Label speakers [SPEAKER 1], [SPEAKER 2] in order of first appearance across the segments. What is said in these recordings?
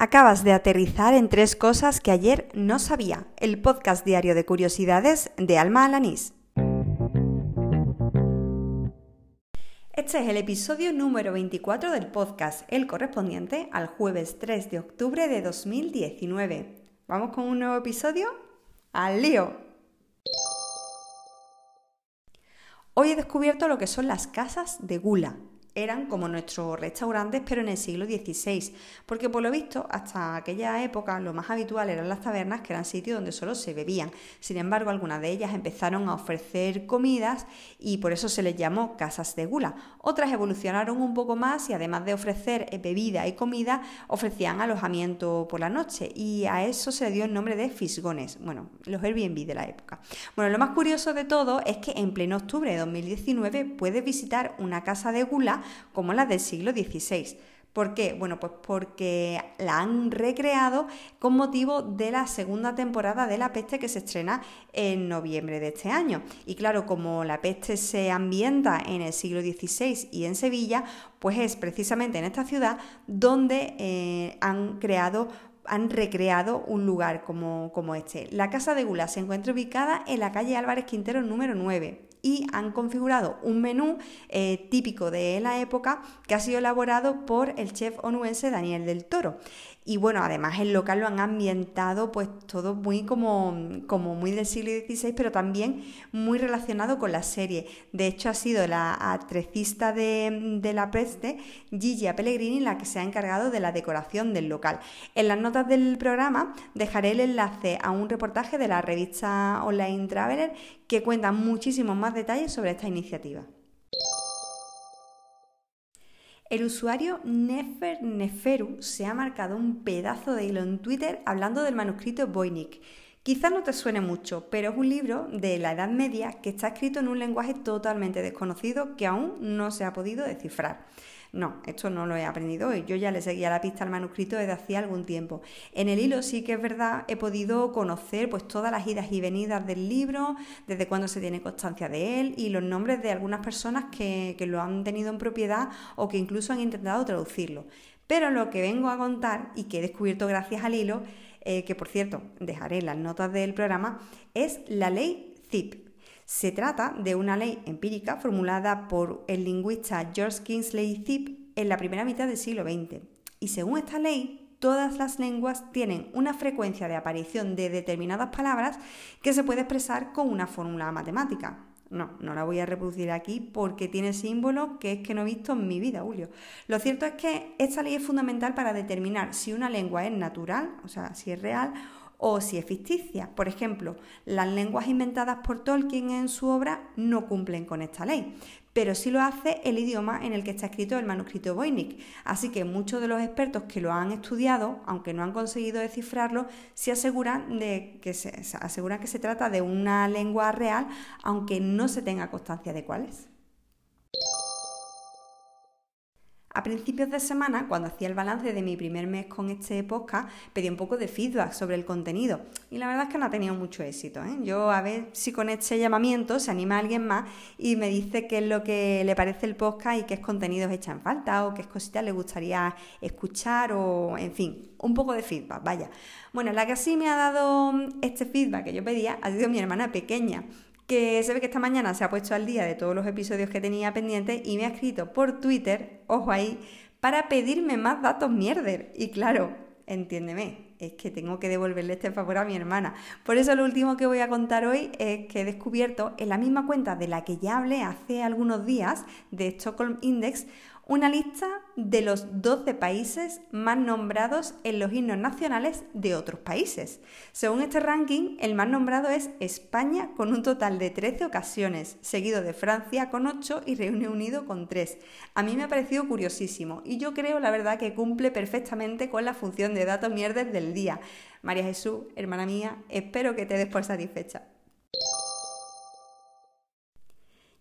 [SPEAKER 1] Acabas de aterrizar en tres cosas que ayer no sabía. El podcast diario de curiosidades de Alma Alanís. Este es el episodio número 24 del podcast, el correspondiente al jueves 3 de octubre de 2019. ¿Vamos con un nuevo episodio? ¡Al lío! Hoy he descubierto lo que son las casas de gula eran como nuestros restaurantes, pero en el siglo XVI, porque por lo visto hasta aquella época lo más habitual eran las tabernas, que eran sitios donde solo se bebían. Sin embargo, algunas de ellas empezaron a ofrecer comidas y por eso se les llamó casas de gula. Otras evolucionaron un poco más y además de ofrecer eh, bebida y comida, ofrecían alojamiento por la noche y a eso se dio el nombre de fisgones, bueno, los Airbnb de la época. Bueno, lo más curioso de todo es que en pleno octubre de 2019 puedes visitar una casa de gula como las del siglo XVI. ¿Por qué? Bueno, pues porque la han recreado con motivo de la segunda temporada de La Peste que se estrena en noviembre de este año. Y claro, como La Peste se ambienta en el siglo XVI y en Sevilla, pues es precisamente en esta ciudad donde eh, han creado han recreado un lugar como, como este. La Casa de Gula se encuentra ubicada en la calle Álvarez Quintero número 9 y han configurado un menú eh, típico de la época que ha sido elaborado por el chef onuense Daniel del Toro. Y bueno, además el local lo han ambientado pues todo muy como, como muy del siglo XVI, pero también muy relacionado con la serie. De hecho, ha sido la actricista de, de La Peste, Gigia Pellegrini, la que se ha encargado de la decoración del local. En las notas del programa dejaré el enlace a un reportaje de la revista Online Traveler que cuenta muchísimos más detalles sobre esta iniciativa. El usuario Nefer Neferu se ha marcado un pedazo de hilo en Twitter hablando del manuscrito Voynich. Quizás no te suene mucho, pero es un libro de la Edad Media que está escrito en un lenguaje totalmente desconocido que aún no se ha podido descifrar. No, esto no lo he aprendido hoy. Yo ya le seguía la pista al manuscrito desde hacía algún tiempo. En el hilo sí que es verdad, he podido conocer pues todas las idas y venidas del libro, desde cuándo se tiene constancia de él y los nombres de algunas personas que, lo han tenido en propiedad o que incluso han intentado traducirlo. Pero lo que vengo a contar y que he descubierto gracias al hilo, eh, que por cierto dejaré las notas del programa, es la ley ZIP, se trata de una ley empírica formulada por el lingüista George Kingsley Zip en la primera mitad del siglo XX. Y según esta ley, todas las lenguas tienen una frecuencia de aparición de determinadas palabras que se puede expresar con una fórmula matemática. No, no la voy a reproducir aquí porque tiene símbolos que es que no he visto en mi vida, Julio. Lo cierto es que esta ley es fundamental para determinar si una lengua es natural, o sea, si es real, o si es ficticia. Por ejemplo, las lenguas inventadas por Tolkien en su obra no cumplen con esta ley, pero sí lo hace el idioma en el que está escrito el manuscrito Voynich. Así que muchos de los expertos que lo han estudiado, aunque no han conseguido descifrarlo, se aseguran de que se, aseguran que se trata de una lengua real, aunque no se tenga constancia de cuál es. A principios de semana, cuando hacía el balance de mi primer mes con este podcast, pedí un poco de feedback sobre el contenido y la verdad es que no ha tenido mucho éxito. ¿eh? Yo a ver si con este llamamiento se anima alguien más y me dice qué es lo que le parece el podcast y qué contenidos echan falta o qué cositas le gustaría escuchar o, en fin, un poco de feedback, vaya. Bueno, la que sí me ha dado este feedback que yo pedía ha sido mi hermana pequeña que se ve que esta mañana se ha puesto al día de todos los episodios que tenía pendientes y me ha escrito por Twitter, ojo ahí, para pedirme más datos mierder. Y claro, entiéndeme, es que tengo que devolverle este favor a mi hermana. Por eso lo último que voy a contar hoy es que he descubierto en la misma cuenta de la que ya hablé hace algunos días, de Stockholm Index, una lista de los 12 países más nombrados en los himnos nacionales de otros países. Según este ranking, el más nombrado es España con un total de 13 ocasiones, seguido de Francia con 8 y Reino Unido con 3. A mí me ha parecido curiosísimo y yo creo la verdad que cumple perfectamente con la función de datos mierdes del día. María Jesús, hermana mía, espero que te des por satisfecha.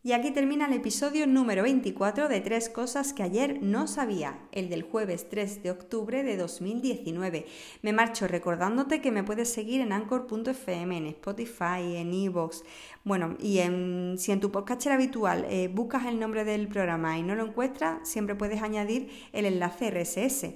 [SPEAKER 1] Y aquí termina el episodio número 24 de Tres Cosas que ayer no sabía, el del jueves 3 de octubre de 2019. Me marcho recordándote que me puedes seguir en anchor.fm, en Spotify, en Evox. Bueno, y si en tu podcast habitual eh, buscas el nombre del programa y no lo encuentras, siempre puedes añadir el enlace RSS.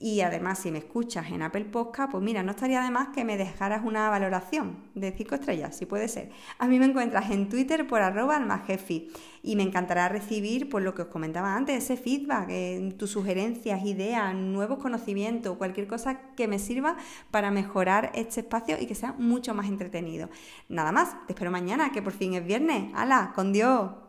[SPEAKER 1] Y además, si me escuchas en Apple Podcast, pues mira, no estaría de más que me dejaras una valoración de 5 estrellas, si puede ser. A mí me encuentras en Twitter por arroba almajefi y me encantará recibir, pues lo que os comentaba antes, ese feedback, eh, tus sugerencias, ideas, nuevos conocimientos, cualquier cosa que me sirva para mejorar este espacio y que sea mucho más entretenido. Nada más, te espero mañana, que por fin es viernes. ¡Hala! ¡Con Dios!